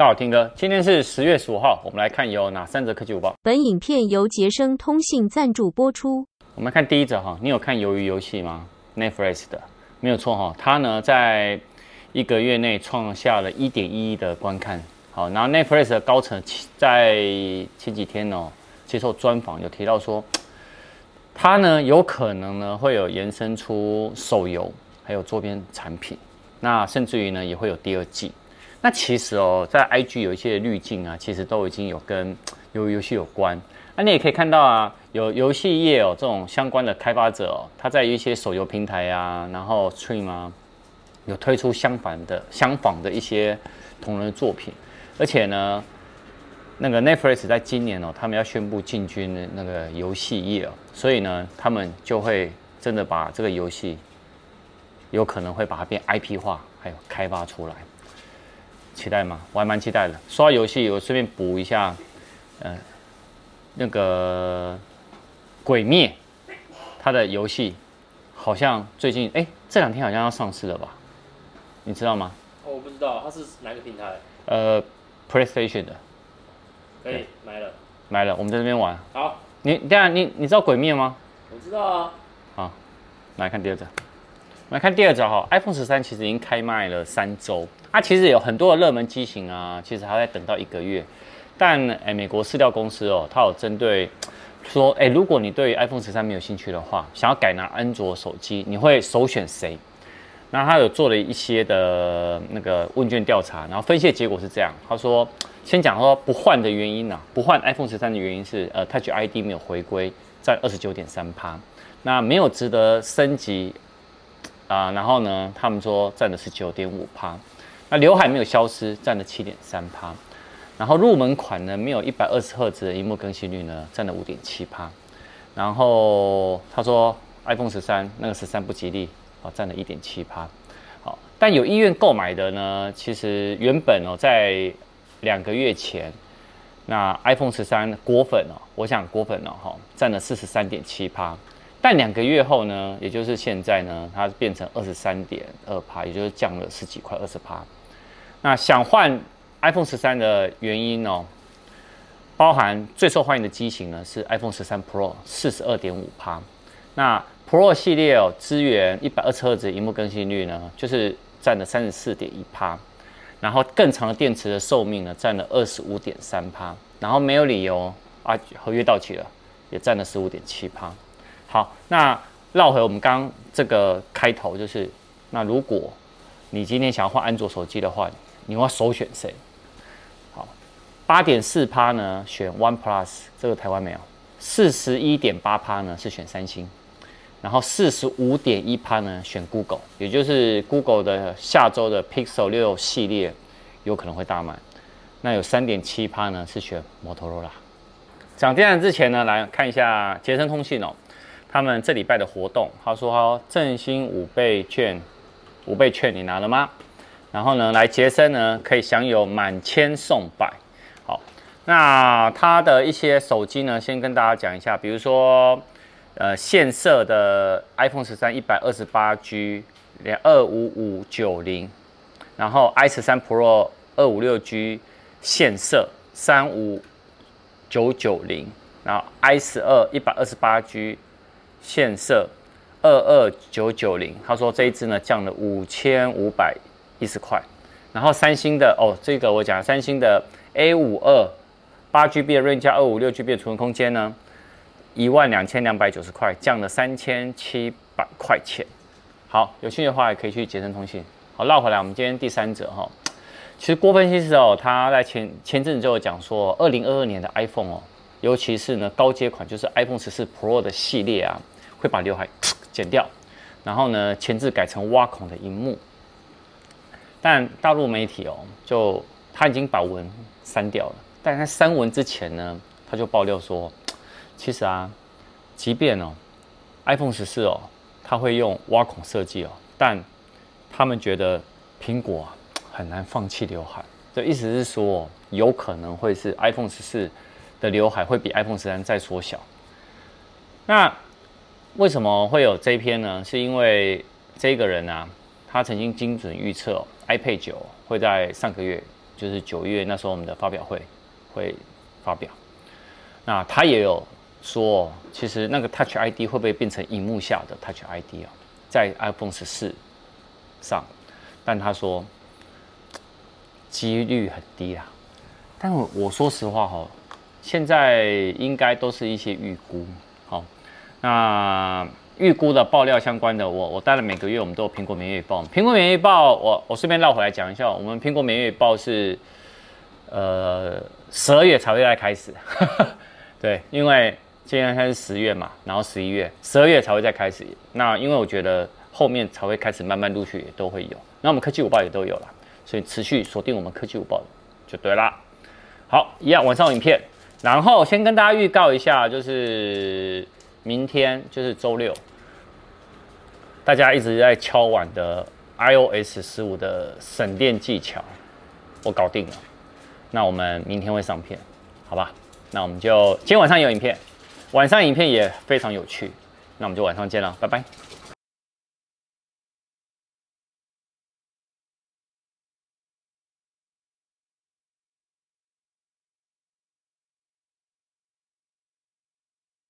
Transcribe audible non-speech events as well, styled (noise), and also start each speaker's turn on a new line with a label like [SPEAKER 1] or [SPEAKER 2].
[SPEAKER 1] 大家好，听哥，今天是十月十五号，我们来看有哪三则科技午报。
[SPEAKER 2] 本影片由杰生通信赞助播出。
[SPEAKER 1] 我们看第一则哈，你有看鱿鱼游戏吗？Netflix 的，没有错哈，它呢在一个月内创下了一点一亿的观看。好，然后 Netflix 的高层在前几天哦接受专访，有提到说，它呢有可能呢会有延伸出手游，还有周边产品，那甚至于呢也会有第二季。那其实哦，在 IG 有一些滤镜啊，其实都已经有跟游 (tsk) 游戏有关。那你也可以看到啊，有游戏业哦这种相关的开发者哦，他在一些手游平台啊，然后 Stream 啊，有推出相反的、相仿的一些同人作品。而且呢，那个 Netflix 在今年哦，他们要宣布进军那个游戏业哦，所以呢，他们就会真的把这个游戏有可能会把它变 IP 化，还有开发出来。期待吗？我还蛮期待的。说到游戏，我顺便补一下，呃，那个《鬼灭》它的游戏好像最近哎，这两天好像要上市了吧？你知道吗？
[SPEAKER 3] 哦，我不知道，它是哪个平台？
[SPEAKER 1] 呃，PlayStation 的。
[SPEAKER 3] 可以买了。
[SPEAKER 1] 买了，我们在这边玩。
[SPEAKER 3] 好。
[SPEAKER 1] 你等下，你你知道《鬼灭》吗？
[SPEAKER 3] 我知道啊。
[SPEAKER 1] 好，来看第二张。我们来看第二招哈，iPhone 十三其实已经开卖了三周，它、啊、其实有很多的热门机型啊，其实还在等到一个月。但诶，美国市调公司哦，它有针对说，诶，如果你对 iPhone 十三没有兴趣的话，想要改拿安卓手机，你会首选谁？那他有做了一些的那个问卷调查，然后分析的结果是这样，他说，先讲说不换的原因呢、不换 iPhone 十三的原因是，呃，Touch ID 没有回归，占二十九点三趴，那没有值得升级。啊，然后呢，他们说占的是九点五趴，那刘海没有消失，占了七点三趴，然后入门款呢，没有一百二十赫兹的萤幕更新率呢，占了五点七趴，然后他说 iPhone 十三那个十三不吉利啊，占了一点七趴，好，但有意愿购买的呢，其实原本哦，在两个月前，那 iPhone 十三果粉哦，我想果粉哦，哈，占了四十三点七趴。但两个月后呢，也就是现在呢，它变成二十三点二趴，也就是降了十几块，二十趴。那想换 iPhone 十三的原因哦，包含最受欢迎的机型呢是 iPhone 十三 Pro，四十二点五趴。那 Pro 系列哦，支援一百二十赫兹萤幕更新率呢，就是占了三十四点一趴。然后更长的电池的寿命呢，占了二十五点三趴。然后没有理由啊，合约到期了，也占了十五点七趴。好，那绕回我们刚刚这个开头，就是那如果你今天想要换安卓手机的话，你会首选谁？好，八点四趴呢选 OnePlus，这个台湾没有。四十一点八趴呢是选三星，然后四十五点一趴呢选 Google，也就是 Google 的下周的 Pixel 六系列有可能会大卖。那有三点七趴呢是选摩托罗拉。讲电缆之前呢，来看一下捷森通信哦。他们这礼拜的活动，他说振兴五倍券，五倍券你拿了吗？然后呢，来杰森呢可以享有满千送百。好，那他的一些手机呢，先跟大家讲一下，比如说呃现色的 iPhone 十三一百二十八 G 连二五五九零，然后 i 十三 Pro 二五六 G 现色三五九九零，然后 i 十二一百二十八 G。现色二二九九零，他说这一支呢降了五千五百一十块，然后三星的哦，这个我讲三星的 A 五二八 GB 的 RAM 加二五六 GB 的储存空间呢，一万两千两百九十块，降了三千七百块钱。好，有兴趣的话也可以去捷成通信。好，绕回来，我们今天第三者哈，其实郭分析师哦，他在前前阵子就有讲说，二零二二年的 iPhone 哦。尤其是呢，高阶款就是 iPhone 十四 Pro 的系列啊，会把刘海 (tsk) 剪掉，然后呢，前置改成挖孔的荧幕。但大陆媒体哦，就他已经把文删掉了，但在删文之前呢，他就爆料说，(tsk) 其实啊，即便哦，iPhone 十四哦，它会用挖孔设计哦，但他们觉得苹果啊 (tsk) 很难放弃刘海，这意思是说，有可能会是 iPhone 十四。的刘海会比 iPhone 十三再缩小。那为什么会有这一篇呢？是因为这个人啊，他曾经精准预测 iPad 九会在上个月就是九月那时候我们的发表会会发表。那他也有说，其实那个 Touch ID 会不会变成荧幕下的 Touch ID 啊？在 iPhone 十四上，但他说几率很低啦。但我我说实话哈，现在应该都是一些预估。好，那预估的爆料相关的，我我当然每个月我们都有苹果每月报。苹果每月报，我我顺便绕回来讲一下，我们苹果每月报是呃十二月才会再开始。(laughs) 对，因为今天开始十月嘛，然后十一月、十二月才会再开始。那因为我觉得后面才会开始慢慢陆续也都会有。那我们科技五报也都有了，所以持续锁定我们科技五报就对啦。好，一样晚上有影片，然后先跟大家预告一下，就是明天就是周六，大家一直在敲碗的 iOS 十五的省电技巧，我搞定了。那我们明天会上片，好吧？那我们就今天晚上有影片，晚上影片也非常有趣，那我们就晚上见了，拜拜。